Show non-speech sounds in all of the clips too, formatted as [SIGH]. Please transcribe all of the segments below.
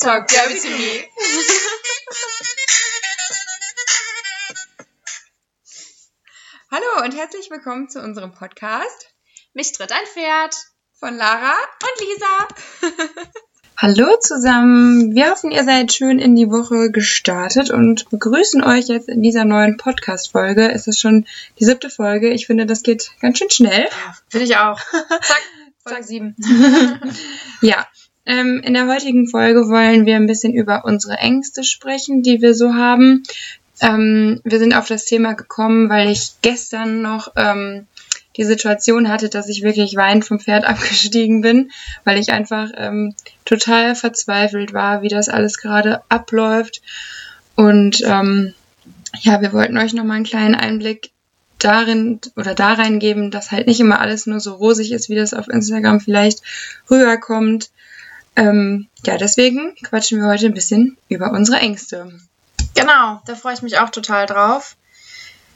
Talk dirty to me. Hallo und herzlich willkommen zu unserem Podcast Mich tritt ein Pferd. von Lara. Und Lisa. [LAUGHS] Hallo zusammen. Wir hoffen, ihr seid schön in die Woche gestartet und begrüßen euch jetzt in dieser neuen Podcast-Folge. Es ist schon die siebte Folge. Ich finde, das geht ganz schön schnell. Ja, finde ich auch. [LAUGHS] Zack, Zack sieben. [LAUGHS] Ja, ähm, in der heutigen Folge wollen wir ein bisschen über unsere Ängste sprechen, die wir so haben. Ähm, wir sind auf das Thema gekommen, weil ich gestern noch ähm, die Situation hatte, dass ich wirklich weinend vom Pferd [LAUGHS] abgestiegen bin, weil ich einfach ähm, total verzweifelt war, wie das alles gerade abläuft. Und ähm, ja, wir wollten euch nochmal einen kleinen Einblick darin oder da reingeben, dass halt nicht immer alles nur so rosig ist, wie das auf Instagram vielleicht rüberkommt. Ähm, ja, deswegen quatschen wir heute ein bisschen über unsere Ängste. Genau, da freue ich mich auch total drauf.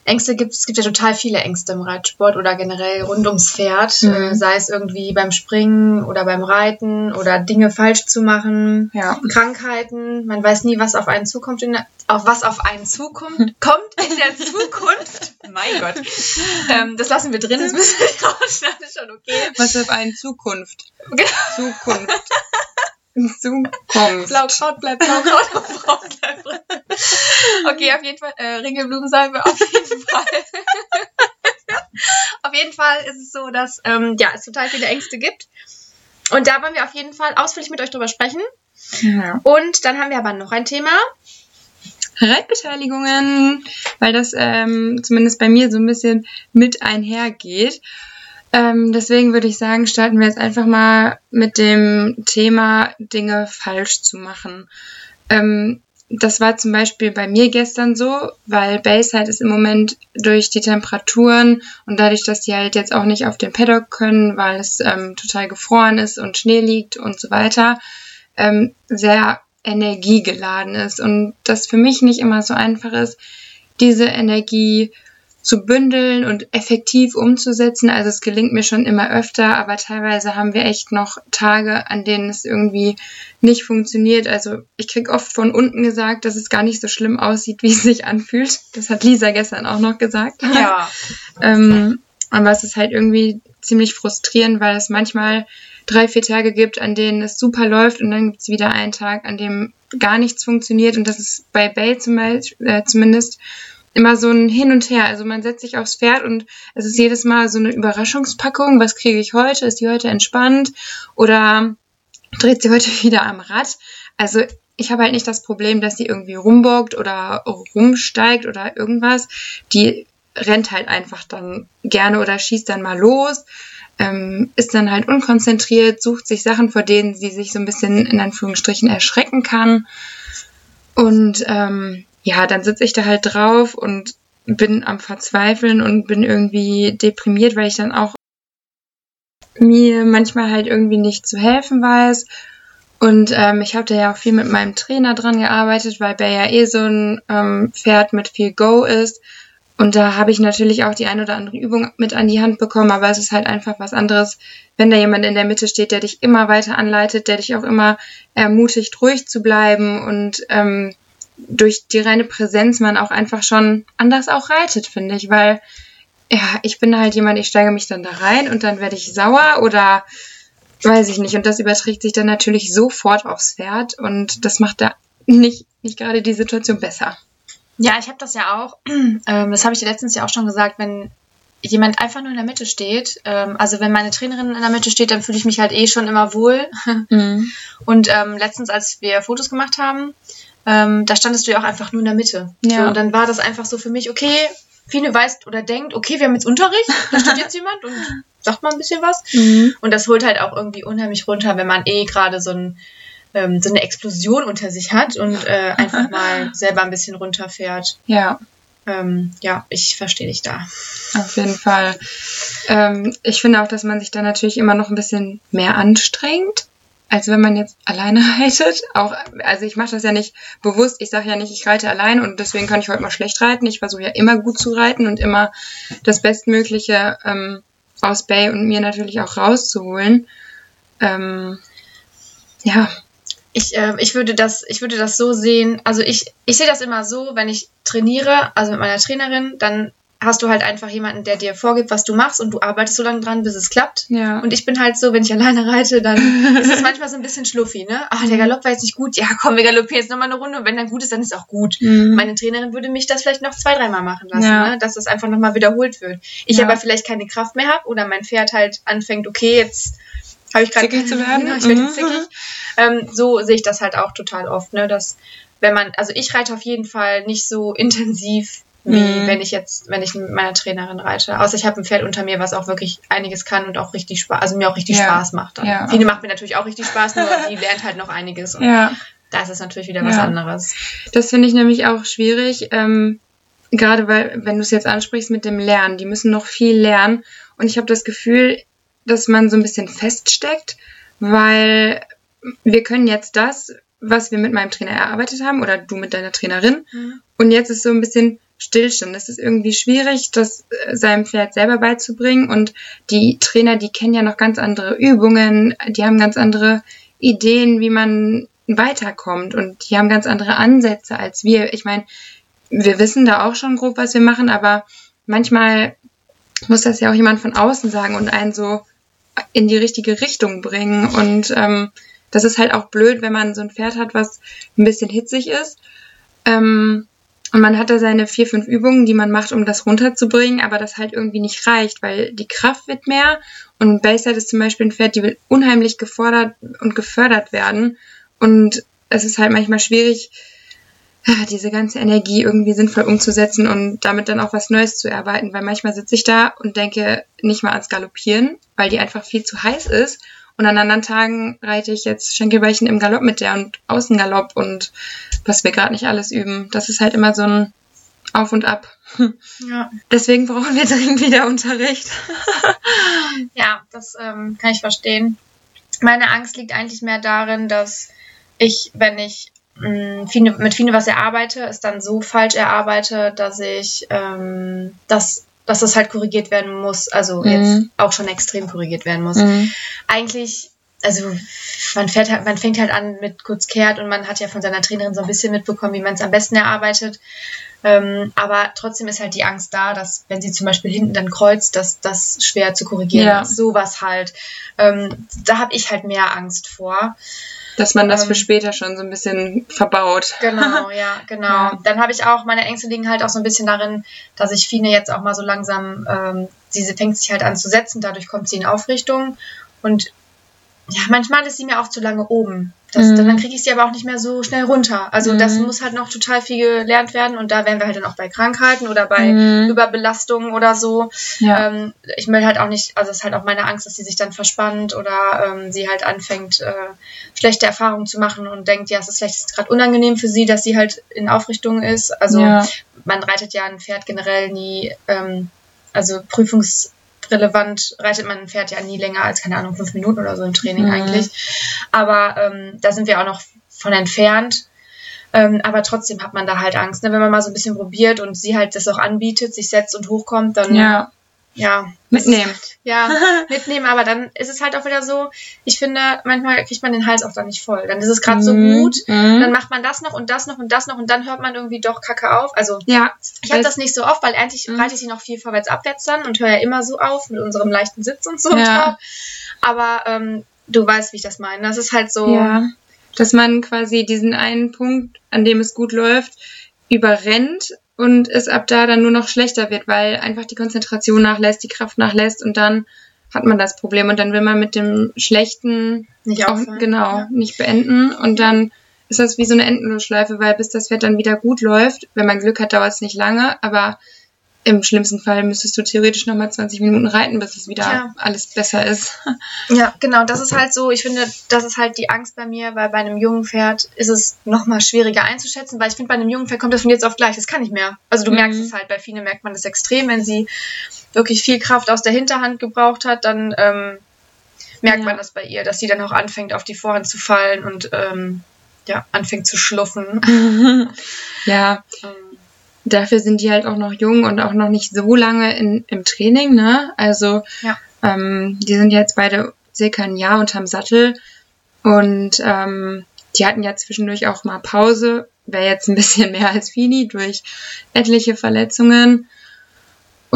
Ängste gibt es gibt ja total viele Ängste im Reitsport oder generell rund ums Pferd, Mhm. äh, sei es irgendwie beim Springen oder beim Reiten oder Dinge falsch zu machen, Ja. Krankheiten. Man weiß nie, was auf einen zukommt, in der, auf was auf einen zukommt, [LAUGHS] kommt in der Zukunft. [LAUGHS] mein Gott, ähm, das lassen wir drin. Das müssen wir rausschneiden, ist schon okay. Was auf eine Zukunft? Zukunft. [LAUGHS] Zukunft. Blaukraut bleibt Blaukraut Braun bleibt braun. Okay, auf jeden Fall, äh, Ringelblumensalbe, auf jeden [LAUGHS] Fall. auf jeden Fall ist es so, dass ähm, ja, es total viele Ängste gibt. Und da wollen wir auf jeden Fall ausführlich mit euch drüber sprechen. Ja. Und dann haben wir aber noch ein Thema. Reitbeteiligungen, weil das ähm, zumindest bei mir so ein bisschen mit einhergeht. Ähm, deswegen würde ich sagen, starten wir jetzt einfach mal mit dem Thema Dinge falsch zu machen. Ähm, das war zum Beispiel bei mir gestern so, weil Bayside ist im Moment durch die Temperaturen und dadurch, dass die halt jetzt auch nicht auf den Paddock können, weil es ähm, total gefroren ist und Schnee liegt und so weiter, ähm, sehr energiegeladen ist und das für mich nicht immer so einfach ist, diese Energie zu bündeln und effektiv umzusetzen. Also es gelingt mir schon immer öfter, aber teilweise haben wir echt noch Tage, an denen es irgendwie nicht funktioniert. Also ich krieg oft von unten gesagt, dass es gar nicht so schlimm aussieht, wie es sich anfühlt. Das hat Lisa gestern auch noch gesagt. Ja. [LAUGHS] Ähm, aber es ist halt irgendwie ziemlich frustrierend, weil es manchmal drei, vier Tage gibt, an denen es super läuft und dann gibt es wieder einen Tag, an dem gar nichts funktioniert und das ist bei Bay zum Beispiel, äh, zumindest immer so ein Hin und Her. Also man setzt sich aufs Pferd und es ist jedes Mal so eine Überraschungspackung. Was kriege ich heute? Ist die heute entspannt? Oder dreht sie heute [LAUGHS] wieder am Rad? Also ich habe halt nicht das Problem, dass sie irgendwie rumbockt oder rumsteigt oder irgendwas. Die rennt halt einfach dann gerne oder schießt dann mal los, ähm, ist dann halt unkonzentriert, sucht sich Sachen, vor denen sie sich so ein bisschen in Anführungsstrichen erschrecken kann. Und ähm, ja, dann sitze ich da halt drauf und bin am Verzweifeln und bin irgendwie deprimiert, weil ich dann auch mir manchmal halt irgendwie nicht zu helfen weiß. Und ähm, ich habe da ja auch viel mit meinem Trainer dran gearbeitet, weil Bär ja eh so ein ähm, Pferd mit viel Go ist. Und da habe ich natürlich auch die ein oder andere Übung mit an die Hand bekommen, aber es ist halt einfach was anderes, wenn da jemand in der Mitte steht, der dich immer weiter anleitet, der dich auch immer ermutigt, ruhig zu bleiben und ähm, durch die reine Präsenz man auch einfach schon anders auch reitet, finde ich, weil ja, ich bin halt jemand, ich steige mich dann da rein und dann werde ich sauer oder weiß ich nicht und das überträgt sich dann natürlich sofort aufs Pferd und das macht da nicht, nicht gerade die Situation besser. Ja, ich habe das ja auch. [CLEARS THROAT] Ähm, das habe ich dir letztens ja auch schon gesagt, wenn jemand einfach nur in der Mitte steht, ähm, also wenn meine Trainerin in der Mitte steht, dann fühle ich mich halt eh schon immer wohl. Mhm. [LAUGHS] Und ähm, letztens, als wir Fotos gemacht haben, ähm, da standest du ja auch einfach nur in der Mitte. Ja. So, und dann war das einfach so für mich, okay, Fine weiß oder denkt, okay, wir haben jetzt Unterricht, da steht jetzt jemand und sagt mal ein bisschen was. Mhm. Und das holt halt auch irgendwie unheimlich runter, wenn man eh gerade so, ein, ähm, so eine Explosion unter sich hat und äh, einfach mal [LAUGHS] selber ein bisschen runterfährt. Ja, Ähm, ja, ich verstehe dich da. auf jeden Fall. Ähm, ich finde auch, dass man sich da natürlich immer noch ein bisschen mehr anstrengt, als wenn man jetzt alleine [LAUGHS] reitet. Auch, also ich mache das ja nicht bewusst. Ich sage ja nicht, ich reite allein und deswegen kann ich heute mal schlecht reiten. Ich versuche ja immer gut zu reiten und immer das Bestmögliche ähm, aus Bay und mir natürlich auch rauszuholen. Ähm, ja, ich, äh, ich, würde das, ich würde das so sehen, also ich, ich sehe das immer so, wenn ich trainiere, also mit meiner Trainerin, dann hast du halt einfach jemanden, der dir vorgibt, was du machst und du arbeitest so lange dran, bis es klappt. Ja. Und ich bin halt so, wenn ich alleine reite, dann [LAUGHS] ist es manchmal so ein bisschen schluffi, ne? Ah, der Galopp war jetzt nicht gut. Ja, komm, wir galoppieren jetzt nochmal eine Runde und wenn dann gut ist, dann ist auch gut. Mhm. Meine Trainerin würde mich das vielleicht noch zwei, dreimal machen lassen, Ja. ne? dass das einfach nochmal wiederholt wird. Ich Ja. aber vielleicht keine Kraft mehr habe oder mein Pferd halt anfängt, okay, jetzt habe ich gerade Zickig zu werden. Genau, ich werde Mhm. zickig. Ähm, so sehe ich das halt auch total oft, ne? dass wenn man, also ich reite auf jeden Fall nicht so intensiv wie Mhm. wenn ich jetzt, wenn ich mit meiner Trainerin reite. Außer ich habe ein Pferd unter mir, was auch wirklich einiges kann und auch richtig Spaß, also mir auch richtig Ja. Spaß macht. Dann. Ja. Fine macht mir natürlich auch richtig Spaß, nur [LAUGHS] die lernt halt noch einiges und Ja. da ist natürlich wieder was Ja. anderes. Das finde ich nämlich auch schwierig, ähm, gerade weil, wenn du es jetzt ansprichst mit dem Lernen, die müssen noch viel lernen. Und ich habe das Gefühl, dass man so ein bisschen feststeckt, weil wir können jetzt das, was wir mit meinem Trainer erarbeitet haben, oder du mit deiner Trainerin, und jetzt ist so ein bisschen Stillstand. Das ist irgendwie schwierig, das äh, seinem Pferd selber beizubringen. Und die Trainer, die kennen ja noch ganz andere Übungen, die haben ganz andere Ideen, wie man weiterkommt. Und die haben ganz andere Ansätze als wir. Ich meine, wir wissen da auch schon grob, was wir machen, aber manchmal muss das ja auch jemand von außen sagen und einen so in die richtige Richtung bringen. Und ähm, das ist halt auch blöd, wenn man so ein Pferd hat, was ein bisschen hitzig ist. Ähm, und man hat da seine vier, fünf Übungen, die man macht, um das runterzubringen, aber das halt irgendwie nicht reicht, weil die Kraft wird mehr. Und Bayside ist zum Beispiel ein Pferd, die will unheimlich gefordert und gefördert werden. Und es ist halt manchmal schwierig, ah, diese ganze Energie irgendwie sinnvoll umzusetzen und damit dann auch was Neues zu erarbeiten, weil manchmal sitze ich da und denke nicht mal ans Galoppieren, weil die einfach viel zu heiß ist. Und an anderen Tagen reite ich jetzt Schenkelweichen im Galopp mit der und Außengalopp und was wir gerade nicht alles üben. Das ist halt immer so ein Auf und Ab. [LAUGHS] Ja. Deswegen brauchen wir dringend wieder Unterricht. [LAUGHS] Ja, das ähm, kann ich verstehen. Meine Angst liegt eigentlich mehr darin, dass ich, wenn ich mh, Fine, mit Fine was erarbeite, es dann so falsch erarbeite, dass ich, ähm, dass, dass das halt korrigiert werden muss. Also Mhm. jetzt auch schon extrem korrigiert werden muss. Eigentlich, also man, fährt, halt- man fängt halt an mit kurz kehrt und man hat ja von seiner Trainerin so ein bisschen mitbekommen, wie man es am besten erarbeitet. Ähm, aber trotzdem ist halt die Angst da, dass wenn sie zum Beispiel hinten dann kreuzt, dass das schwer zu korrigieren Ja. ist. Sowas halt. Ähm, da habe ich halt mehr Angst vor. Dass man das Ähm, für später schon so ein bisschen verbaut. Genau, [LAUGHS] ja, genau. Ja. Dann habe ich auch, meine Ängste liegen halt auch so ein bisschen darin, dass ich Fine jetzt auch mal so langsam, ähm, diese fängt sich halt an zu setzen, dadurch kommt sie in Aufrichtung und ja, manchmal ist sie mir auch zu lange oben. Das, Mhm. Dann kriege ich sie aber auch nicht mehr so schnell runter. Also Mhm. das muss halt noch total viel gelernt werden und da wären wir halt dann auch bei Krankheiten oder bei Mhm. Überbelastungen oder so. Ja. Ähm, ich will halt auch nicht, also es ist halt auch meine Angst, dass sie sich dann verspannt oder ähm, sie halt anfängt, äh, schlechte Erfahrungen zu machen und denkt, ja, es ist vielleicht gerade unangenehm für sie, dass sie halt in Aufrichtung ist. Also ja. man reitet ja ein Pferd generell nie, ähm, also prüfungsrelevant reitet man ein Pferd ja nie länger als, keine Ahnung, fünf Minuten oder so im Training Mhm. eigentlich. Aber ähm, da sind wir auch noch von entfernt. Ähm, aber trotzdem hat man da halt Angst. Ne? Wenn man mal so ein bisschen probiert und sie halt das auch anbietet, sich setzt und hochkommt, dann ja. Ja, Mitnehmen. ja, [LAUGHS] mitnehmen, aber dann ist es halt auch wieder so, ich finde, manchmal kriegt man den Hals auch da nicht voll. Dann ist es gerade so Mhm. gut, Mhm. dann macht man das noch und das noch und das noch und dann hört man irgendwie doch Kacke auf. Also ja. ich habe das nicht so oft, weil eigentlich Mhm. reite ich sie noch viel vorwärts abwärts dann und höre ja immer so auf mit unserem leichten Sitz und so. Ja. Aber ähm, du weißt, wie ich das meine. Das ist halt so. Ja. Dass man quasi diesen einen Punkt, an dem es gut läuft, überrennt und es ab da dann nur noch schlechter wird, weil einfach die Konzentration nachlässt, die Kraft nachlässt und dann hat man das Problem und dann will man mit dem Schlechten Nicht auch genau Ja. nicht beenden und dann ist das wie so eine Endlosschleife, weil bis das Pferd dann wieder gut läuft, wenn man Glück hat, dauert es nicht lange, aber im schlimmsten Fall müsstest du theoretisch nochmal 20 Minuten reiten, bis es wieder Ja. alles besser ist. [LAUGHS] Ja, genau, das ist halt so, ich finde, das ist halt die Angst bei mir, weil bei einem jungen Pferd ist es nochmal schwieriger einzuschätzen, weil ich finde, bei einem jungen Pferd kommt das von jetzt auf gleich, das kann nicht mehr. Also du Mhm. merkst es halt, bei Fine merkt man das extrem, wenn sie wirklich viel Kraft aus der Hinterhand gebraucht hat, dann ähm, merkt Ja. man das bei ihr, dass sie dann auch anfängt, auf die Vorhand zu fallen und ähm, ja, anfängt zu schluffen. [LAUGHS] ja, [LAUGHS] Ähm, dafür sind die halt auch noch jung und auch noch nicht so lange in, im Training, ne? Also Ja. ähm, die sind jetzt beide circa ein Jahr unterm Sattel und ähm, die hatten ja zwischendurch auch mal Pause, wäre jetzt ein bisschen [LAUGHS] mehr als Fini durch etliche Verletzungen.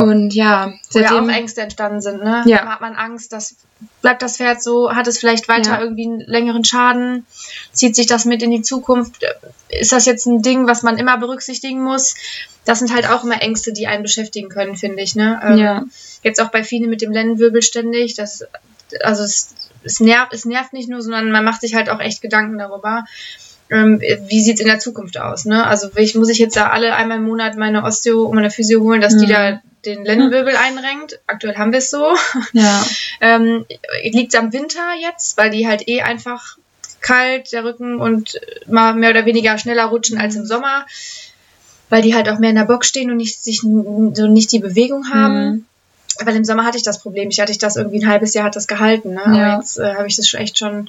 Und ja, seitdem ja auch Ängste entstanden sind, ne? Ja. Hat man Angst, dass bleibt das Pferd so, hat es vielleicht weiter ja. irgendwie einen längeren Schaden, zieht sich das mit in die Zukunft, ist das jetzt ein Ding, was man immer berücksichtigen muss? Das sind halt auch immer Ängste, die einen beschäftigen können, finde ich, ne? Ähm, ja. Jetzt auch bei vielen mit dem Lendenwirbel ständig, das, also es, es, nervt, es nervt nicht nur, sondern man macht sich halt auch echt Gedanken darüber. Ähm, wie sieht es in der Zukunft aus? Ne? Also ich, muss ich jetzt da alle einmal im Monat meine Osteo und meine Physio holen, dass mhm. die da den Lendenwirbel einrenkt. Aktuell haben wir es so. Ja. [LAUGHS] ähm, Liegt am Winter jetzt, weil die halt eh einfach kalt, der Rücken und mal mehr oder weniger schneller rutschen als im Sommer, weil die halt auch mehr in der Box stehen und nicht, sich, so nicht die Bewegung haben. Mhm. Weil im Sommer hatte ich das Problem. Ich hatte ich das irgendwie ein halbes Jahr hat das gehalten. Ne? Ja. Aber jetzt äh, habe ich das echt schon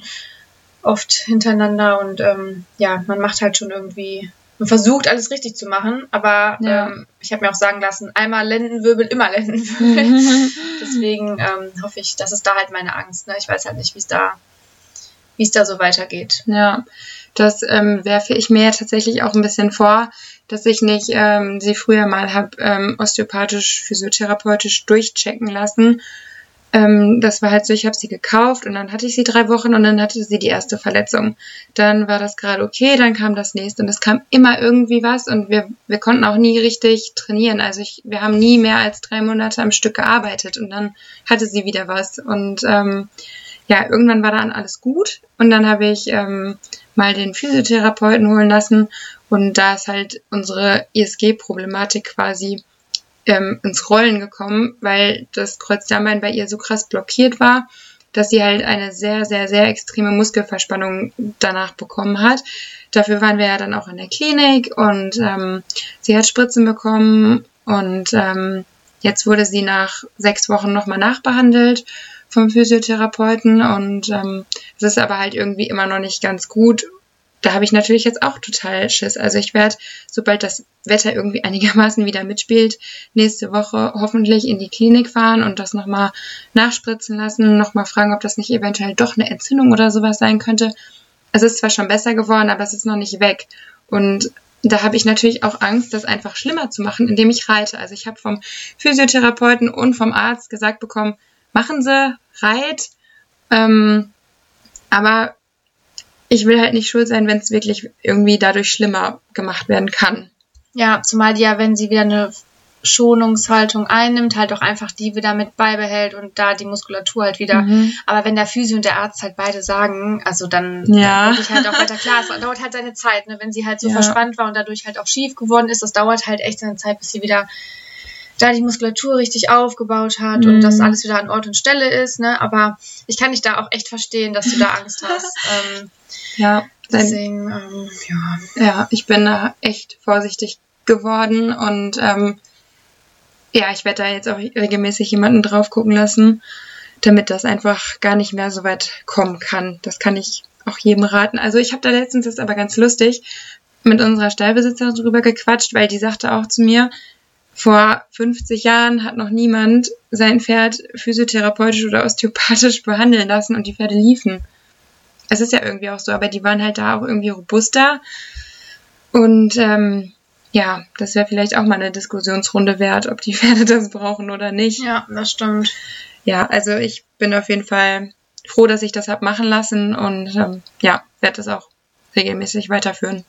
oft hintereinander und ähm, ja, man macht halt schon irgendwie man versucht alles richtig zu machen, aber ja. ähm, ich habe mir auch sagen lassen, einmal Lendenwirbel, immer Lendenwirbel. [LAUGHS] Deswegen ähm, hoffe ich, das ist da halt meine Angst. Ne? Ich weiß halt nicht, wie es da, wie es da so weitergeht. Ja, das ähm, werfe ich mir tatsächlich auch ein bisschen vor, dass ich nicht ähm, sie früher mal habe ähm, osteopathisch, physiotherapeutisch durchchecken lassen ähm, das war halt so, ich habe sie gekauft und dann hatte ich sie drei Wochen und dann hatte sie die erste Verletzung. Dann war das gerade okay, dann kam das nächste und es kam immer irgendwie was und wir, wir konnten auch nie richtig trainieren. Also ich, wir haben nie mehr als drei Monate am Stück gearbeitet und dann hatte sie wieder was und ähm, ja, irgendwann war dann alles gut und dann habe ich ähm, mal den Physiotherapeuten holen lassen und da ist halt unsere ISG-Problematik quasi ähm, ins Rollen gekommen, weil das Kreuzdarmbein bei ihr so krass blockiert war, dass sie halt eine sehr, sehr, sehr extreme Muskelverspannung danach bekommen hat. Dafür waren wir ja dann auch in der Klinik und ähm, sie hat Spritzen bekommen und ähm, jetzt wurde sie nach sechs Wochen nochmal nachbehandelt vom Physiotherapeuten und ähm, es ist aber halt irgendwie immer noch nicht ganz gut da habe ich natürlich jetzt auch total Schiss. Also ich werde, sobald das Wetter irgendwie [LAUGHS] einigermaßen wieder mitspielt, nächste Woche hoffentlich in die Klinik fahren und das nochmal nachspritzen lassen, nochmal fragen, ob das nicht eventuell doch eine Entzündung oder sowas sein könnte. Es ist zwar schon besser geworden, aber es ist noch nicht weg. Und da habe ich natürlich auch Angst, das einfach schlimmer zu machen, indem ich reite. Also ich habe vom Physiotherapeuten und vom Arzt gesagt bekommen, machen Sie, reit. Ähm, aber ich will halt nicht schuld sein, wenn es wirklich irgendwie dadurch schlimmer gemacht werden kann. Ja, zumal die ja, wenn sie wieder eine Schonungshaltung einnimmt, halt auch einfach die wieder mit beibehält und da die Muskulatur halt wieder. Mhm. Aber wenn der Physio und der Arzt halt beide sagen, also dann ja. ich halt auch weiter klar, es dauert halt seine Zeit, ne? wenn sie halt so ja. verspannt war und dadurch halt auch schief geworden ist, das dauert halt echt seine Zeit, bis sie wieder da die Muskulatur richtig aufgebaut hat mhm. und dass alles wieder an Ort und Stelle ist, ne? Aber ich kann dich da auch echt verstehen, dass du da Angst [LAUGHS] hast. ähm, ja, deswegen, ähm, ja. Ja, ich bin da echt vorsichtig geworden und ähm, ja, ich werde da jetzt auch regelmäßig jemanden drauf gucken lassen, damit das einfach gar nicht mehr so weit kommen kann. Das kann ich auch jedem raten. Also ich habe da letztens, das ist aber ganz lustig, mit unserer Stallbesitzerin drüber gequatscht, weil die sagte auch zu mir, vor 50 Jahren hat noch niemand sein Pferd physiotherapeutisch oder osteopathisch behandeln lassen und die Pferde liefen es ist ja irgendwie auch so, aber die waren halt da auch irgendwie robuster. Und ähm, ja, das wäre vielleicht auch mal eine Diskussionsrunde wert, ob die [LAUGHS] Pferde das brauchen oder nicht. Ja, das stimmt. Ja, also ich bin auf jeden Fall froh, dass ich das habe machen lassen und ähm, ja, werde das auch regelmäßig weiterführen.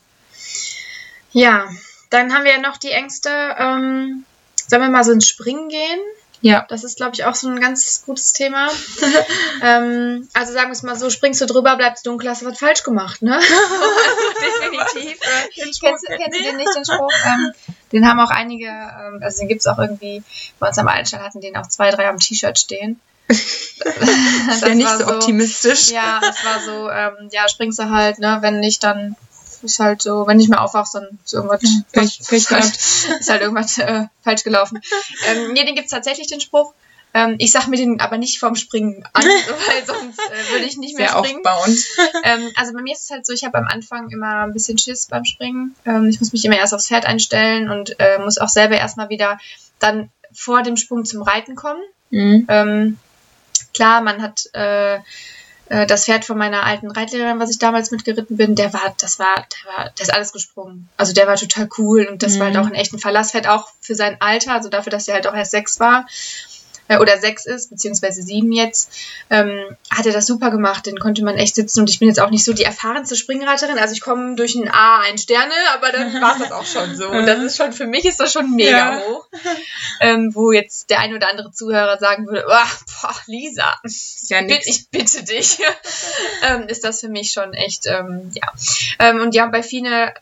Ja, dann haben wir ja noch die Ängste. Ähm, sollen wir mal so ins Springen gehen? Ja. Das ist, glaube ich, auch so ein ganz gutes Thema. [LAUGHS] ähm, also sagen wir es mal so, springst du drüber, bleibst dunkel, hast du was falsch gemacht, ne? [LAUGHS] definitiv. Äh, kennst, kennst du den nicht, den Spruch? Ähm, den haben auch einige, ähm, also den gibt es auch irgendwie, bei uns am Einstein hatten den auch zwei, drei am T-Shirt stehen. [LAUGHS] das ist ja nicht so optimistisch. Ja, das war so, ähm, ja, springst du halt, ne, wenn nicht, dann ist halt so, wenn ich mehr aufwachst, dann ist irgendwas Pech, Pech gehabt. [LAUGHS] ist halt irgendwas äh, falsch gelaufen. [LAUGHS] Ähm, nee, den gibt's tatsächlich, den Spruch. Ähm, ich sag mir den aber nicht vorm Springen an, [LAUGHS] weil sonst äh, würde ich nicht mehr Sehr springen. Aufbauend. Ähm, also bei mir ist es halt so, ich habe am Anfang immer ein bisschen Schiss beim Springen. Ähm, ich muss mich immer erst aufs Pferd einstellen und äh, muss auch selber erstmal wieder dann vor dem Sprung zum Reiten kommen. Mhm. Ähm, klar, man hat äh, äh, das Pferd von meiner alten Reitlehrerin, was ich damals mitgeritten bin, der war, das war, der war, der ist alles gesprungen. Also der war total cool und das mhm. war halt mhm. auch ein echten Verlasspferd, auch für sein Alter, also dafür, dass er halt auch erst sechs war äh, oder sechs ist, beziehungsweise sieben jetzt, ähm, hat er das super gemacht. Den konnte man echt sitzen und ich bin jetzt auch nicht so die erfahrenste Springreiterin. Also ich komme durch ein A ein Sterne, aber dann [LAUGHS] war das auch schon so. Und das ist schon, für mich ist das schon mega ja. hoch. Ähm, wo jetzt der ein oder andere Zuhörer sagen würde, oh, boah, Lisa, ja bitte, ich bitte dich, [LAUGHS] ähm, ist das für mich schon echt, ähm, ja. Ähm, und ja, bei Fine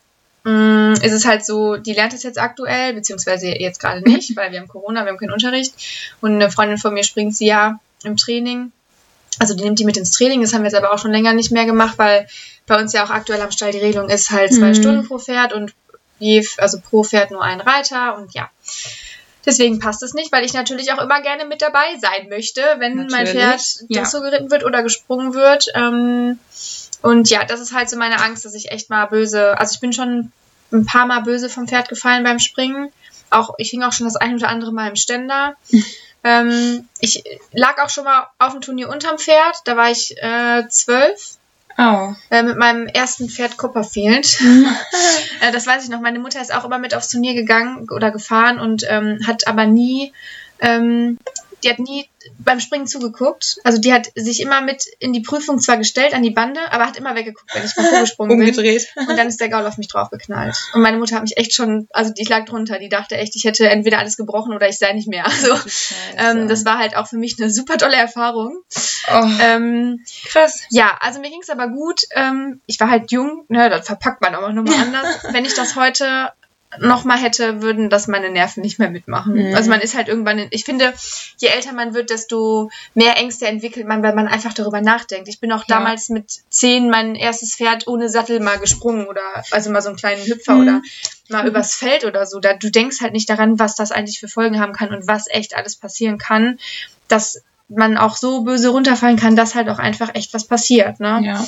ist es halt so, die lernt es jetzt aktuell, beziehungsweise jetzt gerade nicht, [LAUGHS] weil wir haben Corona, wir haben keinen Unterricht. Und eine Freundin von mir springt sie ja im Training. Also die nimmt die mit ins Training, das haben wir jetzt aber auch schon länger nicht mehr gemacht, weil bei uns ja auch aktuell am Stall die Regelung ist halt zwei mhm. Stunden pro Pferd und je, also pro Pferd nur ein Reiter und ja. Deswegen passt es nicht, weil ich natürlich auch immer gerne mit dabei sein möchte, wenn natürlich. mein Pferd ja. so geritten wird oder gesprungen wird. Ähm, und ja, das ist halt so meine Angst, dass ich echt mal böse, also ich bin schon ein paar Mal böse vom Pferd gefallen beim Springen. Auch, ich hing auch schon das ein oder andere Mal im Ständer. [LAUGHS] ähm, ich lag auch schon mal auf dem Turnier unterm Pferd, da war ich äh, zwölf. Oh. Äh, mit meinem ersten Pferd Copperfield. [LAUGHS] äh, das weiß ich noch. Meine Mutter ist auch immer mit aufs Turnier gegangen oder gefahren und ähm, hat aber nie ähm, die hat nie beim Springen zugeguckt. Also die hat sich immer mit in die Prüfung zwar gestellt an die Bande, aber hat immer weggeguckt, wenn ich mal vorgesprungen bin. Umgedreht. Und dann ist der Gaul auf mich draufgeknallt. Und meine Mutter hat mich echt schon, also ich lag drunter, die dachte echt, ich hätte entweder alles gebrochen oder ich sei nicht mehr. Also ähm, das war halt auch für mich eine super tolle Erfahrung. Oh, ähm, krass. Ja, also mir ging es aber gut. Ähm, ich war halt jung, ne, das verpackt man auch nochmal [LAUGHS] anders. wenn ich das heute nochmal hätte, würden das meine Nerven nicht mehr mitmachen. Mhm. Also man ist halt irgendwann, in, ich finde, je älter man wird, desto mehr Ängste entwickelt man, weil man einfach darüber nachdenkt. Ich bin auch ja. damals mit zehn mein erstes Pferd ohne Sattel mal gesprungen oder also mal so einen kleinen Hüpfer mhm. oder mal übers Feld oder so. Da, du denkst halt nicht daran, was das eigentlich für Folgen haben kann und was echt alles passieren kann, dass man auch so böse runterfallen kann, dass halt auch einfach echt was passiert. Ne? Ja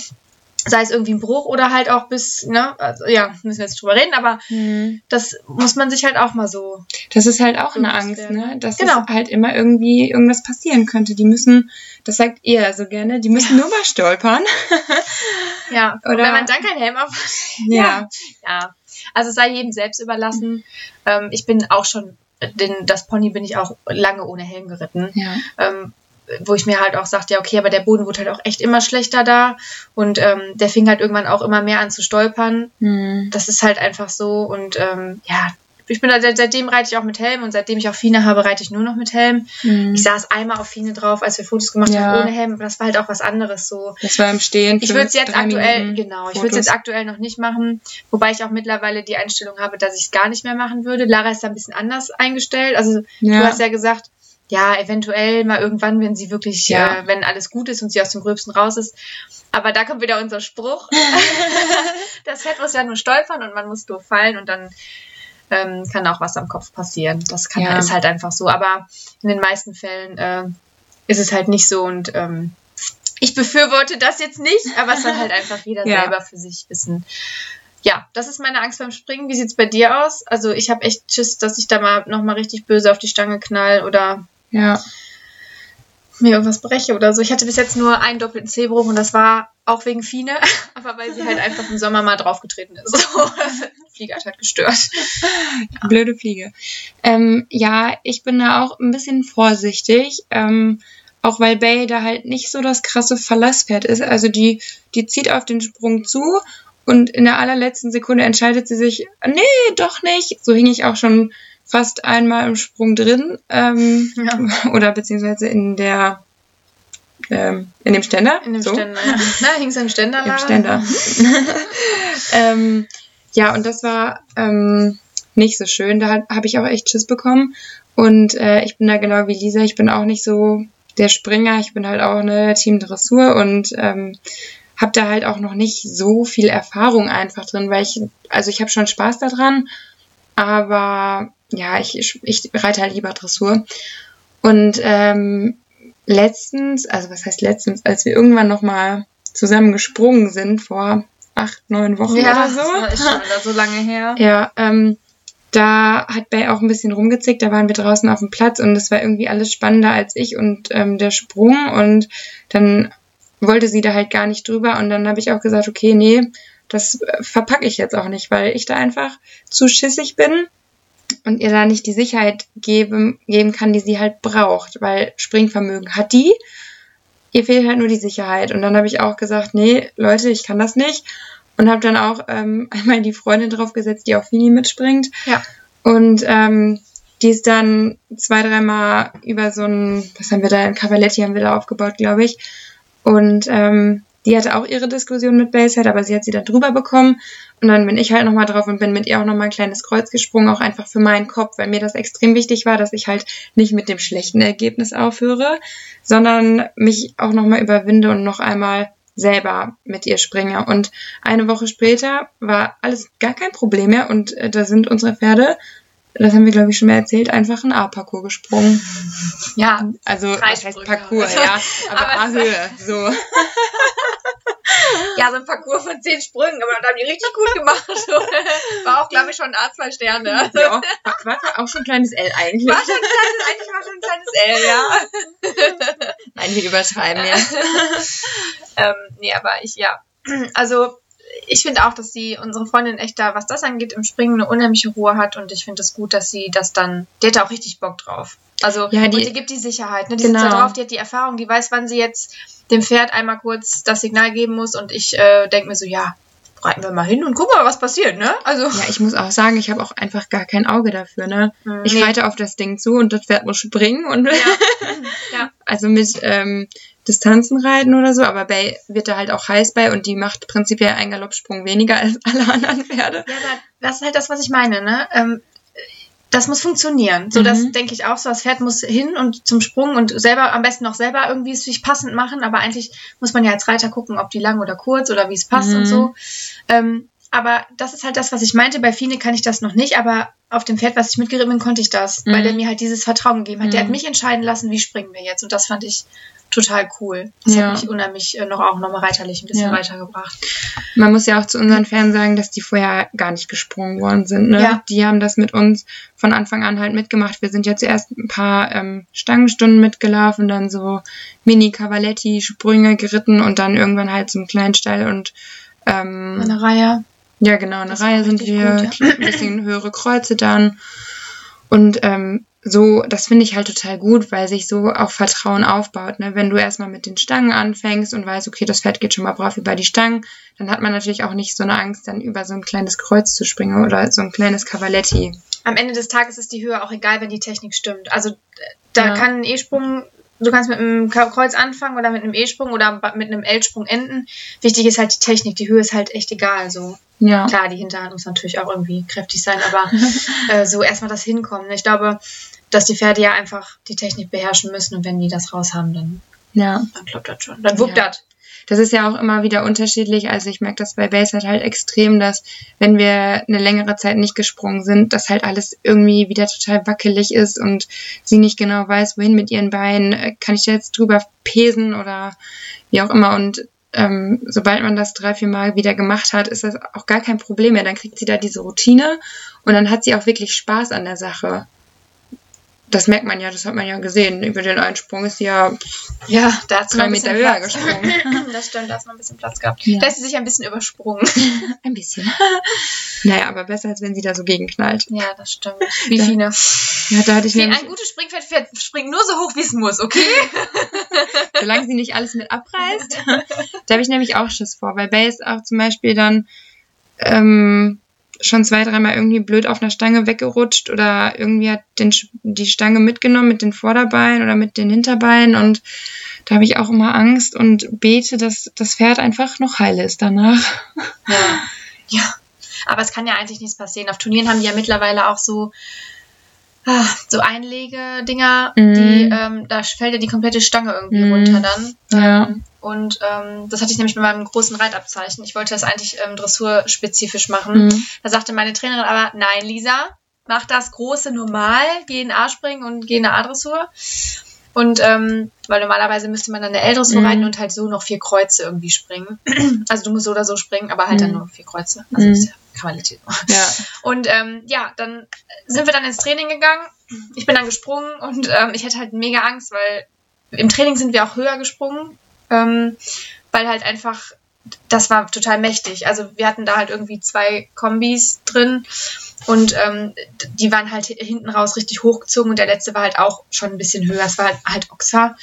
sei es irgendwie ein Bruch oder halt auch bis, ne, also, ja, müssen wir jetzt drüber reden, aber mhm. das muss man sich halt auch mal so. Das ist halt auch eine Angst, werden. ne, dass genau. halt immer irgendwie irgendwas passieren könnte. Die müssen, das sagt ihr so gerne, die müssen ja. nur mal stolpern. [LAUGHS] ja, oder wenn man dann keinen Helm auf [LAUGHS] ja. ja. [LAUGHS] ja. Also es sei jedem selbst überlassen. Ähm, ich bin auch schon, den, das Pony bin ich auch lange ohne Helm geritten. Ja. Ähm, wo ich mir halt auch sagte, ja, okay, aber der Boden wurde halt auch echt immer schlechter da und ähm, der fing halt irgendwann auch immer mehr an zu stolpern. Mhm. Das ist halt einfach so und ähm, ja, ich bin halt, seitdem reite ich auch mit Helm und seitdem ich auch Fine habe, reite ich nur noch mit Helm. Mhm. Ich saß einmal auf Fine drauf, als wir Fotos gemacht ja. haben ohne Helm, aber das war halt auch was anderes so. Das war im Stehen. Ich würde es jetzt aktuell, Minuten genau, ich würde es jetzt aktuell noch nicht machen, wobei ich auch mittlerweile die Einstellung habe, dass ich es gar nicht mehr machen würde. Lara ist da ein bisschen anders eingestellt. Also ja. du hast ja gesagt, ja, eventuell mal irgendwann, wenn sie wirklich, ja. äh, wenn alles gut ist und sie aus dem Gröbsten raus ist. Aber da kommt wieder unser Spruch. [LAUGHS] das Pferd muss ja nur stolpern und man muss doof fallen und dann ähm, kann auch was am Kopf passieren. Das kann, ja. ist halt einfach so. Aber in den meisten Fällen äh, ist es halt nicht so und ähm, ich befürworte das jetzt nicht, aber es soll halt einfach jeder [LAUGHS] ja. selber für sich wissen. Ja, das ist meine Angst beim Springen. Wie sieht's bei dir aus? Also ich habe echt Schiss, dass ich da mal nochmal richtig böse auf die Stange knall oder ja. Mir irgendwas breche oder so. Ich hatte bis jetzt nur einen doppelten Zehbruch und das war auch wegen Fine, [LAUGHS] aber weil sie halt einfach im Sommer mal draufgetreten ist. [LAUGHS] So, die Fliege hat halt gestört. Ja. [LAUGHS] Blöde Fliege. Ähm, ja, ich bin da auch ein bisschen vorsichtig. Ähm, auch weil Bay da halt nicht so das krasse Verlasspferd ist. Also die, die zieht auf den Sprung zu und in der allerletzten Sekunde entscheidet sie sich, nee, doch nicht. So hing ich auch schon fast einmal im Sprung drin ähm, ja. [LAUGHS] oder beziehungsweise in der ähm, in dem Ständer. In dem so. Ständer, ja. [LAUGHS] Na, hing es im Ständer? Im [LAUGHS] Ständer. ähm, ja, und das war ähm, nicht so schön. Da habe ich auch echt Schiss bekommen. Und äh, ich bin da genau wie Lisa. Ich bin auch nicht so der Springer. Ich bin halt auch eine Team Dressur und ähm, habe da halt auch noch nicht so viel Erfahrung einfach drin, weil ich, also ich habe schon Spaß daran, aber ja, ich, ich, reite halt lieber Dressur. Und ähm, letztens, also was heißt letztens, als wir irgendwann nochmal zusammen gesprungen sind vor acht, neun Wochen ja, oder so. Ja, ist schon wieder so lange her. [LAUGHS] Ja, ähm, da hat Bay auch ein bisschen rumgezickt, da waren wir draußen auf dem Platz und es war irgendwie alles spannender als ich und ähm, der Sprung und dann wollte sie da halt gar nicht drüber und dann habe ich auch gesagt, okay, nee, das äh, verpacke ich jetzt auch nicht, weil ich da einfach zu schissig bin und ihr da nicht die Sicherheit geben, geben kann, die sie halt braucht, weil Springvermögen hat die. Ihr fehlt halt nur die Sicherheit. Und dann habe ich auch gesagt, nee, Leute, ich kann das nicht. Und habe dann auch ähm, [LAUGHS] einmal die Freundin draufgesetzt, die auf Fini mitspringt. Ja. Und ähm, die ist dann zwei, dreimal über so ein, was haben wir da, ein Cavaletti haben wir da aufgebaut, glaube ich. Und ähm, die hatte auch ihre Diskussion mit Basehead, aber sie hat sie dann drüber bekommen. Und dann bin ich halt nochmal drauf und bin mit ihr auch nochmal ein kleines Kreuz gesprungen, auch einfach für meinen Kopf, weil mir das extrem wichtig war, dass ich halt nicht mit dem schlechten Ergebnis aufhöre, sondern mich auch nochmal überwinde und noch einmal selber mit ihr springe. Und eine Woche später war alles gar kein Problem mehr und äh, da sind unsere Pferde das haben wir, glaube ich, schon mal erzählt, einfach ein A-Parcours gesprungen. Ja, also was heißt Parcours, ja, [LAUGHS] aber, aber A-Höhe, so. [LAUGHS] ja, so ein Parcours von zehn Sprüngen, aber das haben die richtig gut gemacht. [LAUGHS] War auch, glaube ich, schon A2 Sterne. Ja, war, war auch schon ein kleines L eigentlich. War schon ein kleines, eigentlich war schon ein kleines L, ja. Nein, wir übertreiben jetzt. ähm, nee, aber ich, ja. Also, ich finde auch, dass sie, unsere Freundin echt da, was das angeht, im Springen eine unheimliche Ruhe hat und ich finde es das gut, dass sie das dann, die hat da auch richtig Bock drauf. Also, ja, die, und die gibt die Sicherheit, ne? Die genau. sitzt da drauf, die hat die Erfahrung, die weiß, wann sie jetzt dem Pferd einmal kurz das Signal geben muss und ich äh, denke mir so, ja, reiten wir mal hin und gucken mal, was passiert, ne? Also. Ja, ich muss auch sagen, ich habe auch einfach gar kein Auge dafür, ne? Mhm. Ich reite auf das Ding zu und das Pferd muss springen und ja. [LAUGHS] ja. also mit ähm, Distanzen reiten oder so, aber Bay wird da halt auch heiß bei und die macht prinzipiell einen Galoppsprung weniger als alle anderen Pferde. Ja, das ist halt das, was ich meine, ne? Ähm, das muss funktionieren. So, mhm. das denke ich auch. So, das Pferd muss hin und zum Sprung und selber, am besten auch selber irgendwie es sich passend machen. Aber eigentlich muss man ja als Reiter gucken, ob die lang oder kurz oder wie es passt mhm. und so. Ähm, aber das ist halt das, was ich meinte. Bei Fine kann ich das noch nicht, aber auf dem Pferd, was ich mitgeritten bin, konnte ich das, mhm. weil der mir halt dieses Vertrauen gegeben hat. Der hat mhm. mich entscheiden lassen, wie springen wir jetzt. Und das fand ich total cool. Das ja. hat mich unheimlich äh, noch auch nochmal reiterlich ein bisschen ja. weitergebracht. Man muss ja auch zu unseren Fans sagen, dass die vorher gar nicht gesprungen worden sind. Ne? Ja. Die haben das mit uns von Anfang an halt mitgemacht. Wir sind ja zuerst ein paar ähm, Stangenstunden mitgelaufen, dann so Mini-Cavaletti-Sprünge geritten und dann irgendwann halt zum kleinen Stall und ähm, eine Reihe. Ja, genau, eine das Reihe sind wir, gut, ja. ein bisschen höhere Kreuze dann. Und ähm, so, das finde ich halt total gut, weil sich so auch Vertrauen aufbaut. Ne? Wenn du erstmal mit den Stangen anfängst und weißt, okay, das Pferd geht schon mal brav über die Stangen, dann hat man natürlich auch nicht so eine Angst, dann über so ein kleines Kreuz zu springen oder so ein kleines Cavaletti. Am Ende des Tages ist die Höhe auch egal, wenn die Technik stimmt. Also da ja. kann ein E-Sprung du kannst mit einem Kreuz anfangen oder mit einem E-Sprung oder mit einem L-Sprung enden. Wichtig ist halt die Technik. Die Höhe ist halt echt egal. So. Ja. Klar, die Hinterhand muss natürlich auch irgendwie kräftig sein, aber [LAUGHS] äh, so erstmal das Hinkommen. Ich glaube, dass die Pferde ja einfach die Technik beherrschen müssen und wenn die das raus haben, dann, ja. dann klappt das schon. Dann wuppt ja. das das ist ja auch immer wieder unterschiedlich. Also ich merke das bei Base halt, halt extrem, dass wenn wir eine längere Zeit nicht gesprungen sind, dass halt alles irgendwie wieder total wackelig ist und sie nicht genau weiß, wohin mit ihren Beinen. Äh, kann ich jetzt drüber pesen oder wie auch immer. Und ähm, sobald man das drei, vier Mal wieder gemacht hat, ist das auch gar kein Problem mehr. Dann kriegt sie da diese Routine und dann hat sie auch wirklich Spaß an der Sache das merkt man ja, das hat man ja gesehen. Über den Einsprung ist sie ja, ja da hat drei Meter höher gesprungen. [LAUGHS] das stimmt, da hast noch ein bisschen Platz gehabt. Ja. Da ist sie sich ein bisschen übersprungen. [LAUGHS] ein bisschen. naja, aber besser, als wenn sie da so gegenknallt. Ja, das stimmt. [LAUGHS] Wie da, Fine. Ja, da hatte ich wie ein gutes Springpferd fährt, springt nur so hoch, wie es muss, okay? Solange sie nicht alles mit abreißt. da habe ich nämlich auch Schiss vor, weil Base auch zum Beispiel dann ähm, schon zwei, dreimal irgendwie blöd auf einer Stange weggerutscht oder irgendwie hat den, die Stange mitgenommen mit den Vorderbeinen oder mit den Hinterbeinen und da habe ich auch immer Angst und bete, dass das Pferd einfach noch heil ist danach. [LAUGHS] Ja, ja. Aber es kann ja eigentlich nichts passieren. Auf Turnieren haben die ja mittlerweile auch so ah, so Einlegedinger, mhm. die ähm, da fällt ja die komplette Stange irgendwie mhm. runter dann. Ja. Ähm, und ähm, das hatte ich nämlich mit meinem großen Reitabzeichen. Ich wollte das eigentlich ähm, dressurspezifisch machen. Mhm. Da sagte meine Trainerin aber, nein, Lisa, mach das große normal, geh in A-Springen und geh in eine A-Dressur. Und ähm, weil normalerweise müsste man dann eine L-Dressur mhm. reiten und halt so noch vier Kreuze irgendwie springen. [CLEARS THROAT] also du musst so oder so springen, aber halt mhm. dann nur vier Kreuze. Also mhm. ist ja Qualität. Ja. Und ähm, ja, dann sind wir dann ins Training gegangen. Ich bin dann gesprungen und ähm, ich hatte halt mega Angst, weil im Training sind wir auch höher gesprungen ähm, weil halt einfach, das war total mächtig. Also wir hatten da halt irgendwie zwei Kombis drin und ähm, die waren halt hinten raus richtig hochgezogen und der letzte war halt auch schon ein bisschen höher. Es war halt, halt Oxa.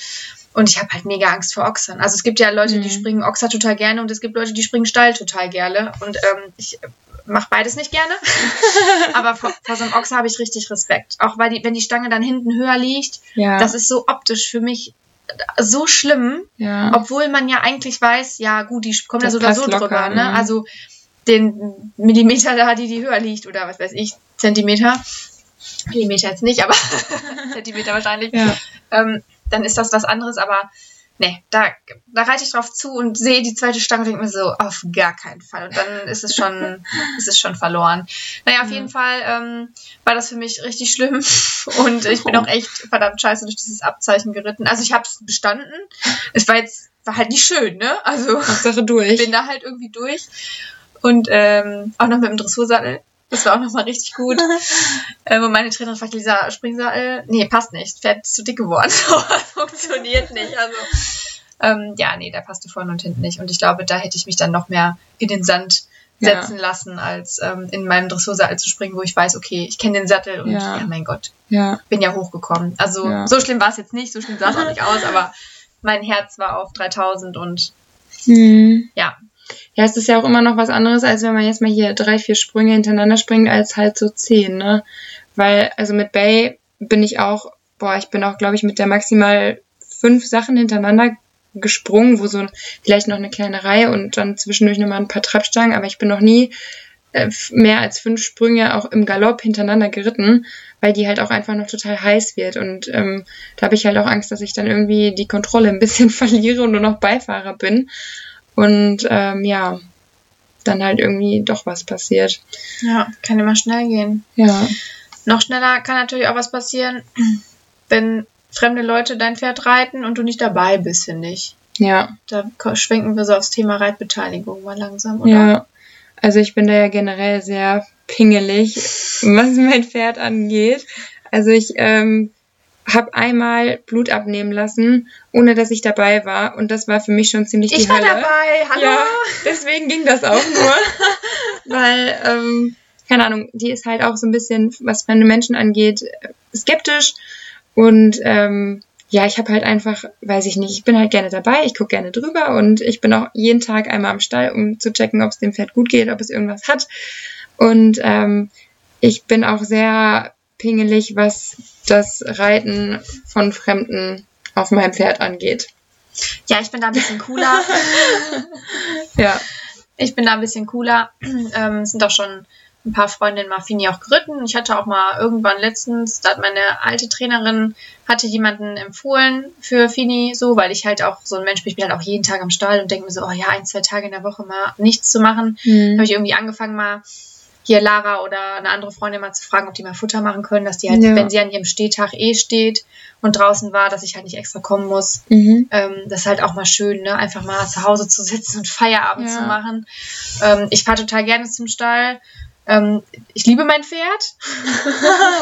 Und ich habe halt mega Angst vor Ochsern. Also es gibt ja Leute, mhm. die springen Ochser total gerne und es gibt Leute, die springen Stall total gerne. Und ähm, ich mache beides nicht gerne. [LAUGHS] Aber vor, vor, so einem Ochser habe ich richtig Respekt. Auch weil die, wenn die Stange dann hinten höher liegt, ja. das ist so optisch für mich so schlimm. Ja. Obwohl man ja eigentlich weiß, ja gut, die kommt ja so oder so locker, drüber. Ne? Mhm. Also den Millimeter da, die die höher liegt oder was weiß ich, Zentimeter. Millimeter jetzt nicht, aber [LAUGHS] [LAUGHS] Zentimeter wahrscheinlich. Ja. Ähm, dann ist das was anderes, aber nee, da, da reite ich drauf zu und sehe die zweite Stange und denke mir so, auf gar keinen Fall. Und dann ist es schon, [LAUGHS] ist es schon verloren. Naja, auf jeden Fall ähm, war das für mich richtig schlimm [LAUGHS] und ich bin auch echt verdammt scheiße durch dieses Abzeichen geritten. Also ich habe es bestanden. Es war jetzt, war halt nicht schön, ne? Also Hauptsache durch. bin da halt irgendwie durch und ähm, auch noch mit dem Dressursattel. Das war auch nochmal richtig gut. [LAUGHS] äh, wo meine Trainerin fragte, Lisa, Springseil, nee, passt nicht. Das Pferd ist zu dick geworden. [LAUGHS] funktioniert nicht. Also, ähm, ja, nee, der passte vorne und hinten nicht. Und ich glaube, da hätte ich mich dann noch mehr in den Sand setzen ja. lassen, als ähm, in meinem Dressursaal zu springen, wo ich weiß, okay, ich kenne den Sattel und ja. ja, mein Gott, ja. bin ja hochgekommen. Also so schlimm war es jetzt nicht, so schlimm sah es auch nicht aus, aber mein Herz war auf 3000 und mhm. ja, ja, es ist ja auch immer noch was anderes, als wenn man jetzt mal hier drei, vier Sprünge hintereinander springt, als halt so zehn, ne? Weil, also mit Bay bin ich auch, boah, ich bin auch, glaube ich, mit der maximal fünf Sachen hintereinander gesprungen, wo so vielleicht noch eine kleine Reihe und dann zwischendurch nochmal ein paar Treppstangen, aber ich bin noch nie äh, mehr als fünf Sprünge auch im Galopp hintereinander geritten, weil die halt auch einfach noch total heiß wird. Und ähm, da habe ich halt auch Angst, dass ich dann irgendwie die Kontrolle ein bisschen [LAUGHS] verliere und nur noch Beifahrer bin. Und ähm, ja, dann halt irgendwie doch was passiert. Ja, kann immer schnell gehen. Ja. Noch schneller kann natürlich auch was passieren, wenn fremde Leute dein Pferd reiten und du nicht dabei bist, finde ich. Ja. Da schwenken wir so aufs Thema Reitbeteiligung mal langsam, oder? Ja. Also ich bin da ja generell sehr pingelig, was mein Pferd angeht. Also ich ähm, habe einmal Blut abnehmen lassen, ohne dass ich dabei war. Und das war für mich schon ziemlich ich die Hölle. Ich war dabei, hallo. Ja, deswegen ging das auch nur. [LAUGHS] Weil, ähm, keine Ahnung, die ist halt auch so ein bisschen, was meine Menschen angeht, skeptisch. Und ähm, ja, ich habe halt einfach, weiß ich nicht, ich bin halt gerne dabei, ich gucke gerne drüber und ich bin auch jeden Tag einmal am Stall, um zu checken, ob es dem Pferd gut geht, ob es irgendwas hat. Und ähm, ich bin auch sehr pingelig, was das Reiten von Fremden auf meinem Pferd angeht. Ja, ich bin da ein bisschen cooler. [LAUGHS] ja. Ich bin da ein bisschen cooler. Ähm, sind auch schon ein paar Freundinnen mal Fini auch geritten. Ich hatte auch mal irgendwann letztens, da hat meine alte Trainerin, hatte jemanden empfohlen für Fini, so, weil ich halt auch so ein Mensch bin, ich bin halt auch jeden Tag am Stall und denke mir so, oh ja, ein, zwei Tage in der Woche mal nichts zu machen. Mhm. habe ich irgendwie angefangen mal hier Lara oder eine andere Freundin mal zu fragen, ob die mal Futter machen können, dass die halt, ja. wenn sie an ihrem Stehtag eh steht und draußen war, dass ich halt nicht extra kommen muss. Mhm. Ähm, das ist halt auch mal schön, ne? Einfach mal zu Hause zu sitzen und Feierabend ja. zu machen. Ähm, ich fahre total gerne zum Stall. Ähm, ich liebe mein Pferd.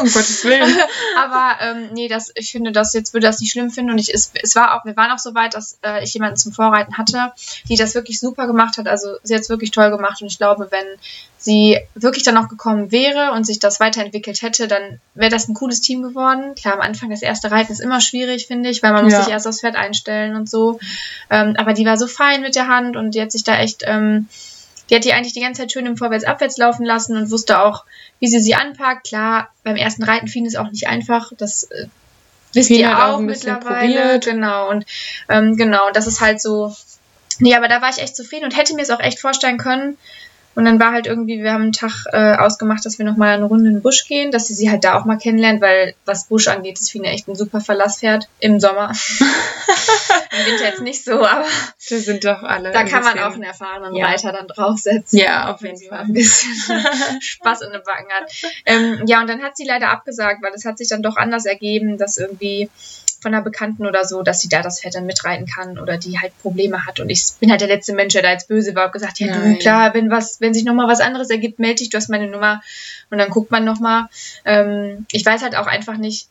[LAUGHS] um Gottes Willen. [LAUGHS] Aber ähm, nee, das, ich finde das jetzt würde das nicht schlimm finden. Und ich, es, es war auch, wir waren auch so weit, dass äh, ich jemanden zum Vorreiten hatte, die das wirklich super gemacht hat. Also sie hat es wirklich toll gemacht. Und ich glaube, wenn sie wirklich dann noch gekommen wäre und sich das weiterentwickelt hätte, dann wäre das ein cooles Team geworden. Klar, am Anfang das erste Reiten ist immer schwierig, finde ich, weil man muss sich erst aufs Pferd einstellen und so. Ähm, aber die war so fein mit der Hand und die hat sich da echt ähm, die hat die eigentlich die ganze Zeit schön im Vorwärts-Abwärts laufen lassen und wusste auch, wie sie sie anpackt. Klar, beim ersten Reiten fiel es auch nicht einfach. Das äh, wisst ihr auch, auch mittlerweile. Probiert. Genau, und ähm, genau, das ist halt so. Nee, aber da war ich echt zufrieden und hätte mir es auch echt vorstellen können, und dann war halt irgendwie, wir haben einen Tag äh, ausgemacht, dass wir nochmal eine Runde in den Busch gehen, dass sie sie halt da auch mal kennenlernt, weil was Busch angeht, ist Fine echt ein super Verlasspferd im Sommer. [LAUGHS] Im Winter jetzt nicht so, aber. [LAUGHS] Wir sind doch alle. Da kann man auch einen erfahrenen ja. Reiter dann draufsetzen. Ja, auf jeden Fall. Ein bisschen [LAUGHS] Spaß in den Backen hat. Ähm, ja, und dann hat sie leider abgesagt, weil es hat sich dann doch anders ergeben, dass irgendwie von einer Bekannten oder so, dass sie da das Pferd dann mitreiten kann oder die halt Probleme hat. Und ich bin halt der letzte Mensch, der da jetzt böse war und gesagt, ja, du, klar, wenn was, wenn sich nochmal was anderes ergibt, melde dich, du hast meine Nummer und dann guckt man nochmal. Ähm, ich weiß halt auch einfach nicht,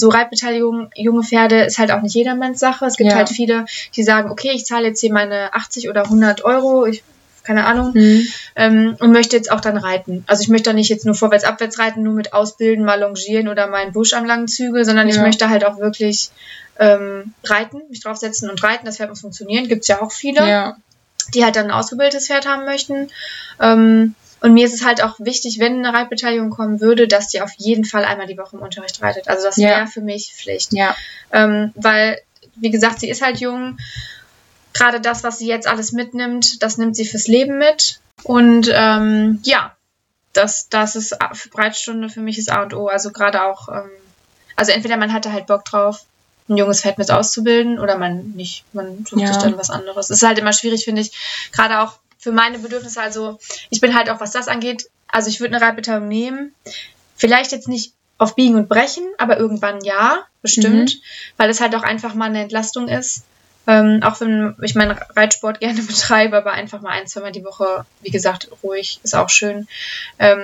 so Reitbeteiligung, junge Pferde ist halt auch nicht jedermanns Sache. Es gibt ja. halt viele, die sagen, okay, ich zahle jetzt hier meine 80 oder 100 Euro, ich, keine Ahnung, mhm. ähm, und möchte jetzt auch dann reiten. Also ich möchte da nicht jetzt nur vorwärts, abwärts reiten, nur mit Ausbilden, mal longieren oder mal einen Busch am langen Zügel, sondern ja. ich möchte halt auch wirklich ähm, reiten, mich draufsetzen und reiten. Das Pferd muss funktionieren. Gibt es ja auch viele, ja. die halt dann ein ausgebildetes Pferd haben möchten. Ähm, und mir ist es halt auch wichtig, wenn eine Reitbeteiligung kommen würde, dass die auf jeden Fall einmal die Woche im Unterricht reitet. Also das wäre für mich Pflicht. Ja. Ähm, weil, wie gesagt, sie ist halt jung. Gerade das, was sie jetzt alles mitnimmt, das nimmt sie fürs Leben mit. Und ähm, ja, das, das ist Breitstunde für mich ist A und O. Also gerade auch, ähm, also entweder man hatte halt Bock drauf, ein junges Pferd mit auszubilden oder man nicht, man sucht ja. sich dann was anderes. Es ist halt immer schwierig, finde ich, gerade auch für meine Bedürfnisse. Also ich bin halt auch, was das angeht, also ich würde eine Reitbeteiligung nehmen. Vielleicht jetzt nicht auf Biegen und Brechen, aber irgendwann ja, bestimmt, mhm. weil es halt auch einfach mal eine Entlastung ist. Ähm, auch wenn ich meinen Reitsport [LAUGHS] gerne betreibe, aber einfach mal ein, zweimal die Woche, wie gesagt, ruhig, ist auch schön. Ähm,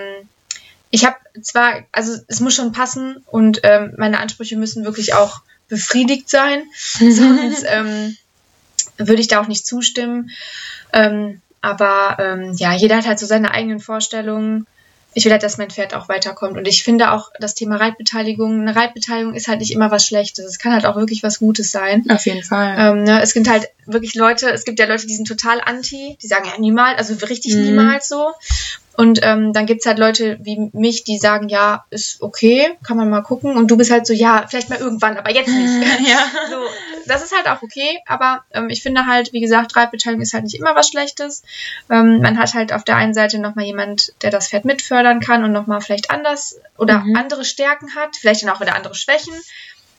ich habe zwar, also es muss schon passen und ähm, meine Ansprüche müssen wirklich auch befriedigt sein, [LAUGHS] sonst ähm, würde ich da auch nicht zustimmen. Ähm, aber ähm, ja, jeder hat halt so seine eigenen Vorstellungen. Ich will halt, dass mein Pferd auch weiterkommt. Und ich finde auch das Thema Reitbeteiligung, eine Reitbeteiligung ist halt nicht immer was Schlechtes. Es kann halt auch wirklich was Gutes sein. Auf jeden Fall. Ähm, ne, es gibt halt wirklich Leute, es gibt ja Leute, die sind total anti, die sagen ja niemals, also richtig mhm. niemals so. Und ähm, dann gibt's halt Leute wie mich, die sagen, ja, ist okay, kann man mal gucken. Und du bist halt so, ja, vielleicht mal irgendwann, aber jetzt nicht. [LAUGHS] ja. So, das ist halt auch okay, aber ähm, ich finde halt, wie gesagt, Reitbeteiligung ist halt nicht immer was Schlechtes. Ähm, man hat halt auf der einen Seite nochmal jemand, der das Pferd mitfördern kann und nochmal vielleicht anders oder mhm. andere Stärken hat, vielleicht dann auch wieder andere Schwächen.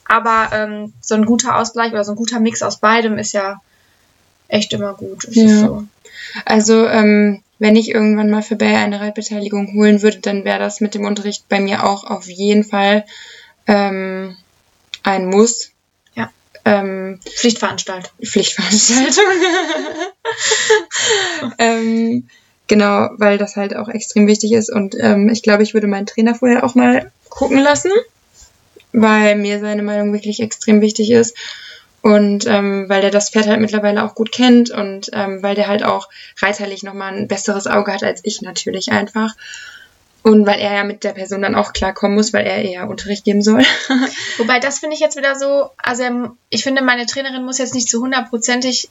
Aber ähm, so ein guter Ausgleich oder so ein guter Mix aus beidem ist ja echt immer gut. Ja. So. Also ähm, wenn ich irgendwann mal für Bay eine Reitbeteiligung holen würde, dann wäre das mit dem Unterricht bei mir auch auf jeden Fall ähm, ein Muss. Ja. Ähm, Pflichtveranstaltung. Pflichtveranstaltung. [LAUGHS] ähm, genau, weil das halt auch extrem wichtig ist. Und ähm, ich glaube, ich würde meinen Trainer vorher auch mal gucken lassen, weil mir seine Meinung wirklich extrem wichtig ist. Und ähm, weil der das Pferd halt mittlerweile auch gut kennt und ähm, weil der halt auch reiterlich nochmal ein besseres Auge hat als ich natürlich einfach. Und weil er ja mit der Person dann auch klarkommen muss, weil er eher Unterricht geben soll. [LAUGHS] Wobei, das finde ich jetzt wieder so, also ich finde, meine Trainerin muss jetzt nicht zu hundertprozentig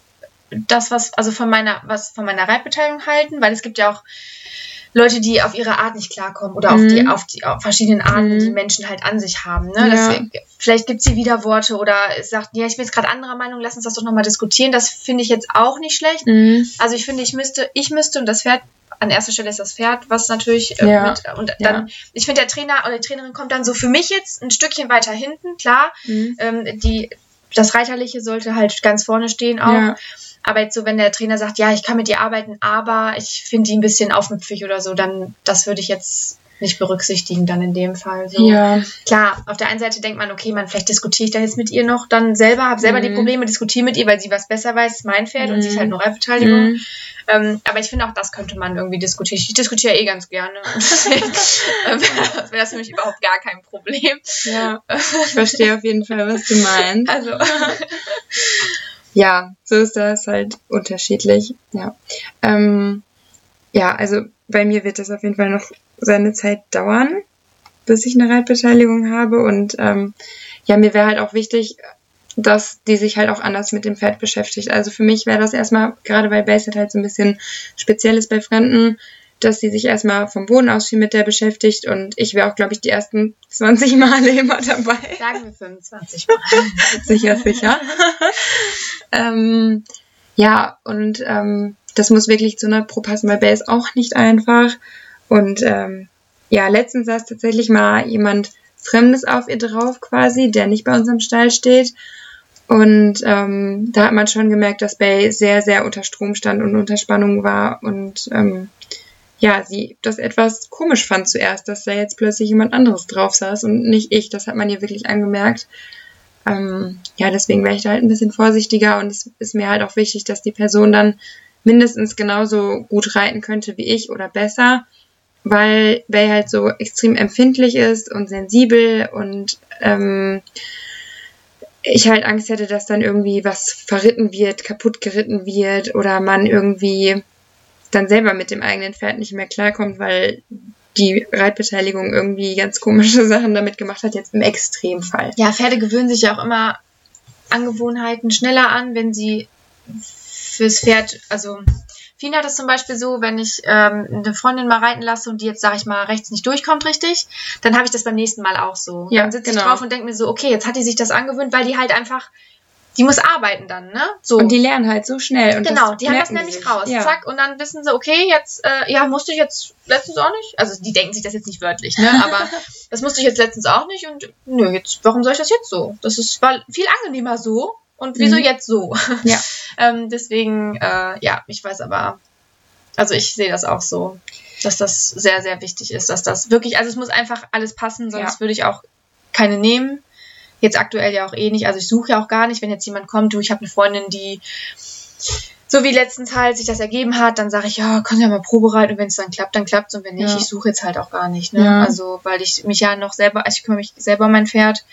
das, was, also von meiner, was von meiner Reitbeteiligung halten, weil es gibt ja auch Leute, die auf ihre Art nicht klarkommen oder mhm. auf die auf die auf verschiedenen Arten, mhm. die Menschen halt an sich haben. Ne? Ja. Das, vielleicht gibt sie Widerworte oder sagt, ja, ich bin jetzt gerade anderer Meinung, lass uns das doch nochmal diskutieren. Das finde ich jetzt auch nicht schlecht. Mhm. Also ich finde, ich müsste, ich müsste und das Pferd an erster Stelle ist das Pferd, was natürlich äh, ja. mit, und dann, ja. ich finde, der Trainer oder die Trainerin kommt dann so für mich jetzt ein Stückchen weiter hinten, klar. Mhm. Ähm, die, das Reiterliche sollte halt ganz vorne stehen auch. Aber jetzt so, wenn der Trainer sagt, ja, ich kann mit dir arbeiten, aber ich finde die ein bisschen aufmüpfig oder so, dann das würde ich jetzt nicht berücksichtigen dann in dem Fall. So. Ja. Klar, auf der einen Seite denkt man, okay, man, vielleicht diskutiere ich da jetzt mit ihr noch dann selber, habe selber mhm. die Probleme, diskutiere mit ihr, weil sie was besser weiß, mein Pferd mhm. und sie ist halt nur Reitbeteiligung. Mhm. Ähm, aber ich finde auch, das könnte man irgendwie diskutieren. Ich diskutiere eh ganz gerne. [LAUGHS] Wäre das für mich überhaupt gar kein Problem. Ja, [LAUGHS] ich verstehe auf jeden Fall, was du meinst. Also [LAUGHS] ja, so ist das halt unterschiedlich. Ja. Ähm, ja, also bei mir wird das auf jeden Fall noch seine Zeit dauern, bis ich eine Reitbeteiligung habe. Und ähm, ja, mir wäre halt auch wichtig, dass die sich halt auch anders mit dem Pferd beschäftigt. Also für mich wäre das erstmal, gerade weil Basic halt so ein bisschen speziell ist bei Fremden, dass sie sich erstmal vom Boden aus viel mit der beschäftigt und ich wäre auch, glaube ich, die ersten 20 Male [LAUGHS] immer dabei. Sagen wir 25 Mal. [LAUGHS] sicher, sicher. ähm, ja, und ähm, das muss wirklich zu 100 Pro passen, weil Bär ist auch nicht einfach. Und ähm, ja, letztens saß tatsächlich mal jemand Fremdes auf ihr drauf quasi, der nicht bei uns im Stall steht. Und ähm, da hat man schon gemerkt, dass Bay sehr, sehr unter Strom stand und unter Spannung war. Und ähm, ja, sie das etwas komisch fand zuerst, dass da jetzt plötzlich jemand anderes drauf saß und nicht ich. Das hat man ihr wirklich angemerkt. Ähm, ja, deswegen wäre ich da halt ein bisschen vorsichtiger und es ist mir halt auch wichtig, dass die Person dann mindestens genauso gut reiten könnte wie ich oder besser. weil Bay halt so extrem empfindlich ist und sensibel und ähm, ich halt Angst hätte, dass dann irgendwie was verritten wird, kaputt geritten wird oder man irgendwie dann selber mit dem eigenen Pferd nicht mehr klarkommt, weil die Reitbeteiligung irgendwie ganz komische [LAUGHS] Sachen damit gemacht hat, jetzt im Extremfall. Ja, Pferde gewöhnen sich ja auch immer Angewohnheiten schneller an, wenn sie fürs Pferd, also Fien hat es zum Beispiel so, wenn ich ähm, eine Freundin mal reiten lasse und die jetzt, sag ich mal, rechts nicht durchkommt richtig, dann habe ich das beim nächsten Mal auch so. Ja, dann sitze genau. ich drauf und denke mir so, okay, jetzt hat die sich das angewöhnt, weil die halt einfach die muss arbeiten dann, ne? So. Und die lernen halt so schnell. Und genau, die haben das nämlich sich. raus. Ja. Zack, und dann wissen sie, okay, jetzt, äh, ja, musste ich jetzt letztens auch nicht. Also die denken sich das jetzt nicht wörtlich, ne? Aber [LAUGHS] das musste ich jetzt letztens auch nicht und nö, jetzt, warum soll ich das jetzt so? Das ist war viel angenehmer so. Und wieso mhm. jetzt so? [LAUGHS] Ja. ähm, deswegen, äh, ja, ich weiß aber, also ich sehe das auch so, dass das sehr, sehr wichtig ist, dass das wirklich, also es muss einfach alles passen, sonst ja. würde ich auch keine nehmen. Jetzt aktuell ja auch eh nicht. Also ich suche ja auch gar nicht, wenn jetzt jemand kommt, du, ich habe eine Freundin, die so wie letztens halt sich das ergeben hat, dann sage ich, ja, Sie ja mal Probe reiten und wenn es dann klappt, dann klappt es und wenn nicht, ja. ich suche jetzt halt auch gar nicht. Ne? Ja. Also weil ich mich ja noch selber, also ich kümmere mich selber um mein Pferd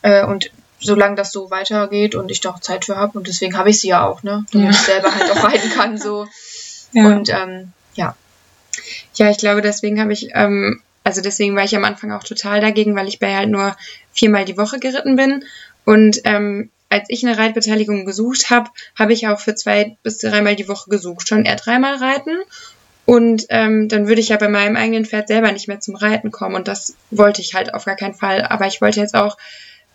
äh, und solange das so weitergeht und ich da auch Zeit für habe und deswegen habe ich sie ja auch, ne? Damit ja. ich selber halt auch reiten kann so. [LAUGHS] Und ähm, ja. Ja, ich glaube, deswegen habe ich ähm, also deswegen war ich am Anfang auch total dagegen, weil ich bei halt nur viermal die Woche geritten bin. Und ähm, als ich eine Reitbeteiligung gesucht habe, habe ich auch für zwei bis dreimal die Woche gesucht. Schon eher dreimal reiten. Und ähm, dann würde ich ja bei meinem eigenen Pferd selber nicht mehr zum Reiten kommen. Und das wollte ich halt auf gar keinen Fall. Aber ich wollte jetzt auch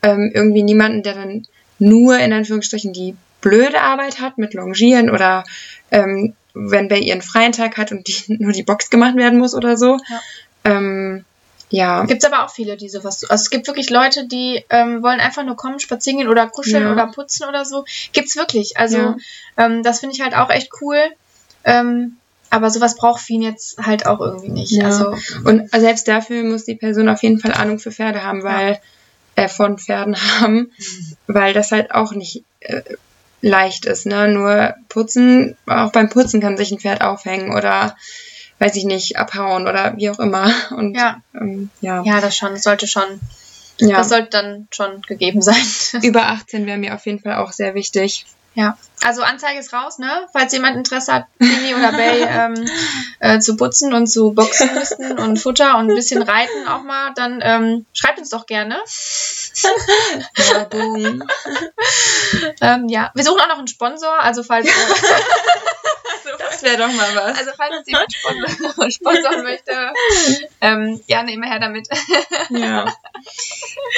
ähm, irgendwie niemanden, der dann nur in Anführungsstrichen die blöde Arbeit hat mit Longieren oder ähm, wenn bei ihr einen freien Tag hat und die, [LAUGHS] nur die Box gemacht werden muss oder so. Ja. Ähm, ja. Gibt es aber auch viele, die sowas. Also es gibt wirklich Leute, die ähm, wollen einfach nur kommen, spazieren gehen oder kuscheln ja. oder putzen oder so. Gibt's wirklich. Also ja. ähm, das finde ich halt auch echt cool. Ähm, aber sowas braucht Fien jetzt halt auch irgendwie nicht. Ja. Also, und selbst dafür muss die Person auf jeden Fall Ahnung für Pferde haben, weil äh, von Pferden haben, [LAUGHS] weil das halt auch nicht äh, leicht ist. Ne? Nur putzen, auch beim Putzen kann sich ein Pferd aufhängen oder weiß ich nicht, abhauen oder wie auch immer. [LAUGHS] Und ja, ähm, ja. ja das schon, das sollte schon, ja. das sollte dann schon gegeben sein. [LAUGHS] Über 18 wäre mir auf jeden Fall auch sehr wichtig. Ja, also Anzeige ist raus, ne? Falls jemand Interesse hat, Mini oder Bay [LAUGHS] ähm, äh, zu putzen und zu boxen müssen und Futter und ein bisschen reiten auch mal, dann ähm, schreibt uns doch gerne. Werbung. [LAUGHS] ähm, ja, wir suchen auch noch einen Sponsor, also falls. also, [LAUGHS] das wäre doch mal was. Also falls jemand sponsor [LAUGHS] sponsoren möchte, ähm, gerne immer her damit. ja.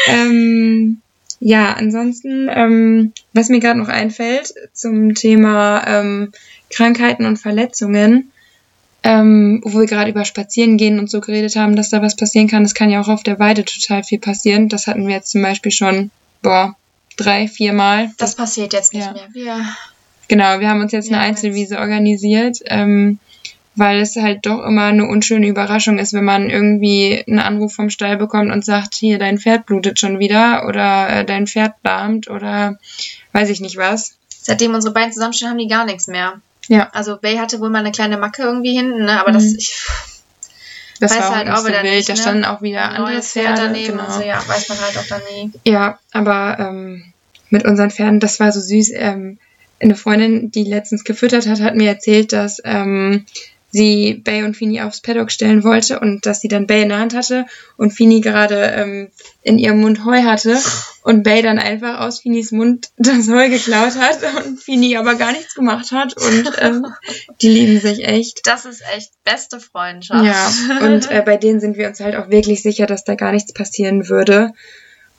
Ähm, ja, ansonsten, ähm, was mir gerade noch einfällt zum Thema ähm, Krankheiten und Verletzungen, ähm, wo wir gerade über Spazierengehen und so geredet haben, dass da was passieren kann. Das kann ja auch auf der Weide total viel passieren. Das hatten wir jetzt zum Beispiel schon, boah, drei, vier Mal. Das, das passiert jetzt nicht ja. mehr. Wir, genau, wir haben uns jetzt eine Einzelwiese organisiert. Ähm, weil es halt doch immer eine unschöne Überraschung ist, wenn man irgendwie einen Anruf vom Stall bekommt und sagt, hier, dein Pferd blutet schon wieder oder äh, dein Pferd lahmt oder weiß ich nicht was. Seitdem unsere beiden zusammenstehen, haben die gar nichts mehr. Ja. Also Bay hatte wohl mal eine kleine Macke irgendwie hinten, ne? aber mhm. das, ich das weiß war halt auch wieder wild. Nicht, ne? Da standen auch wieder andere Pferde daneben genau. so, ja, weiß man halt auch dann nie. Ja, aber ähm, mit unseren Pferden, das war so süß. Ähm, eine Freundin, die letztens gefüttert hat, hat mir erzählt, dass ähm, sie Bay und Fini aufs Paddock stellen wollte und dass sie dann Bay in der Hand hatte und Fini gerade ähm, in ihrem Mund Heu hatte und Bay dann einfach aus Finis Mund [LAUGHS] das Heu geklaut hat und Fini aber gar nichts gemacht hat und ähm, die lieben sich echt. Das ist echt beste Freundschaft. Ja, und äh, bei denen sind wir uns halt auch wirklich sicher, dass da gar nichts passieren würde.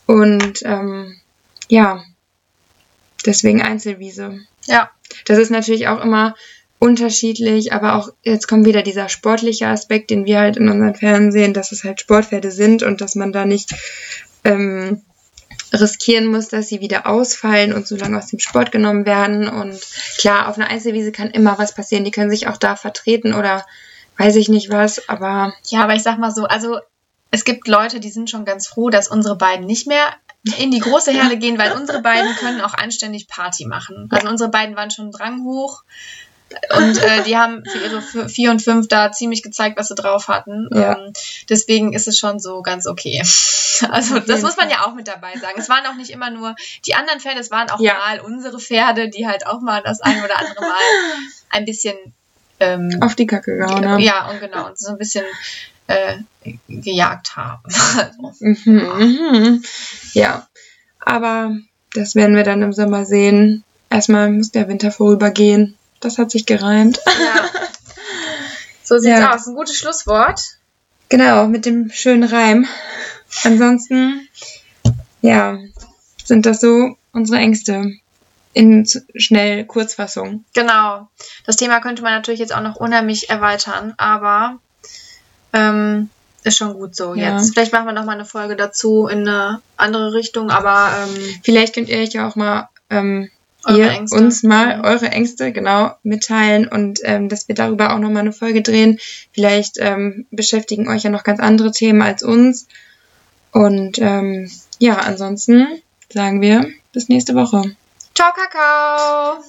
Und ähm, ja, deswegen Einzelwiese. Ja. Das ist natürlich auch immer unterschiedlich, aber auch jetzt kommt wieder dieser sportliche Aspekt, den wir halt in unseren Fernsehen, dass es halt Sportpferde sind und dass man da nicht ähm, riskieren muss, dass sie wieder ausfallen und so lange aus dem Sport genommen werden. Und klar, auf einer Einzelwiese kann immer was passieren. Die können sich auch da vertreten oder weiß ich nicht was, aber. Ja, aber ich sag mal so, also es gibt Leute, die sind schon ganz froh, dass unsere beiden nicht mehr in die große Herde gehen, weil unsere beiden können auch anständig Party machen. Also unsere beiden waren schon dranghoch. Und äh, die haben für ihre vier und fünf da ziemlich gezeigt, was sie drauf hatten. Ja. Ähm, deswegen ist es schon so ganz okay. [LAUGHS] Also das muss man ja auch mit dabei sagen. Es waren auch nicht immer nur die anderen Pferde, es waren auch ja. mal unsere Pferde, die halt auch mal das ein oder andere Mal [LAUGHS] ein bisschen ähm, auf die Kacke gehauen haben. Ja, und genau, und so ein bisschen äh, gejagt haben. also, [LAUGHS] mhm, ja. Mhm. ja, aber das werden wir dann im Sommer sehen. Erstmal muss der Winter vorübergehen. Das hat sich gereimt. Ja. [LAUGHS] So sieht's ja. aus. Ein gutes Schlusswort. Genau, mit dem schönen Reim. Ansonsten, ja, sind das so unsere Ängste in schnell Kurzfassung. Genau. Das Thema könnte man natürlich jetzt auch noch unheimlich erweitern, aber ähm, ist schon gut so ja. jetzt. Vielleicht machen wir noch mal eine Folge dazu in eine andere Richtung, aber ähm, vielleicht könnt ihr euch ja auch mal ähm, ihr uns mal eure Ängste genau mitteilen und ähm, dass wir darüber auch noch mal eine Folge drehen. Vielleicht ähm, beschäftigen euch ja noch ganz andere Themen als uns. Und ähm, ja, ansonsten sagen wir bis nächste Woche. Ciao, Kakao!